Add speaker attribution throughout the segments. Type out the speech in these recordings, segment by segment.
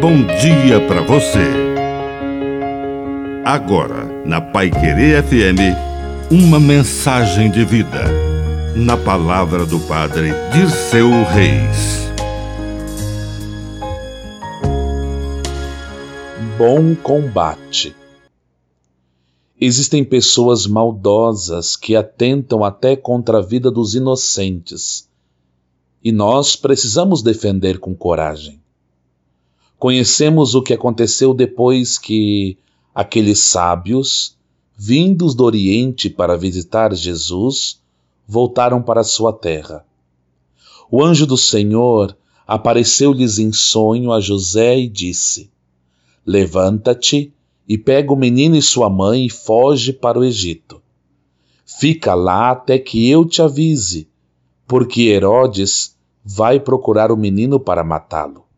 Speaker 1: bom dia para você. Agora, na Pai Querer FM, uma mensagem de vida. Na palavra do Padre Dirceu Reis.
Speaker 2: Bom combate. Existem pessoas maldosas que atentam até contra a vida dos inocentes. E nós precisamos defender com coragem. Conhecemos o que aconteceu depois que aqueles sábios, vindos do Oriente para visitar Jesus, voltaram para sua terra. O anjo do Senhor apareceu-lhes em sonho a José e disse: Levanta-te e pega o menino e sua mãe e foge para o Egito. Fica lá até que eu te avise, porque Herodes vai procurar o menino para matá-lo.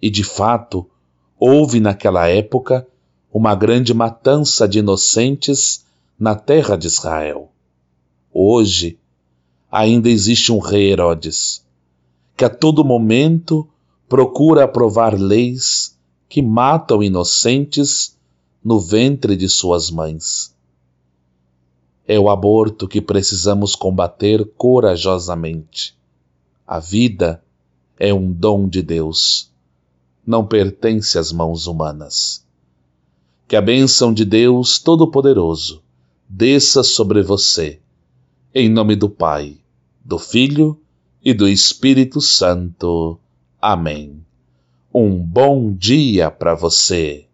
Speaker 2: E de fato, houve naquela época uma grande matança de inocentes na terra de Israel. Hoje, ainda existe um rei Herodes, que a todo momento procura aprovar leis que matam inocentes no ventre de suas mães. É o aborto que precisamos combater corajosamente. A vida é um dom de Deus não pertence às mãos humanas. Que a bênção de Deus Todo-Poderoso desça sobre você, em nome do Pai, do Filho e do Espírito Santo. Amém. Um bom dia para você.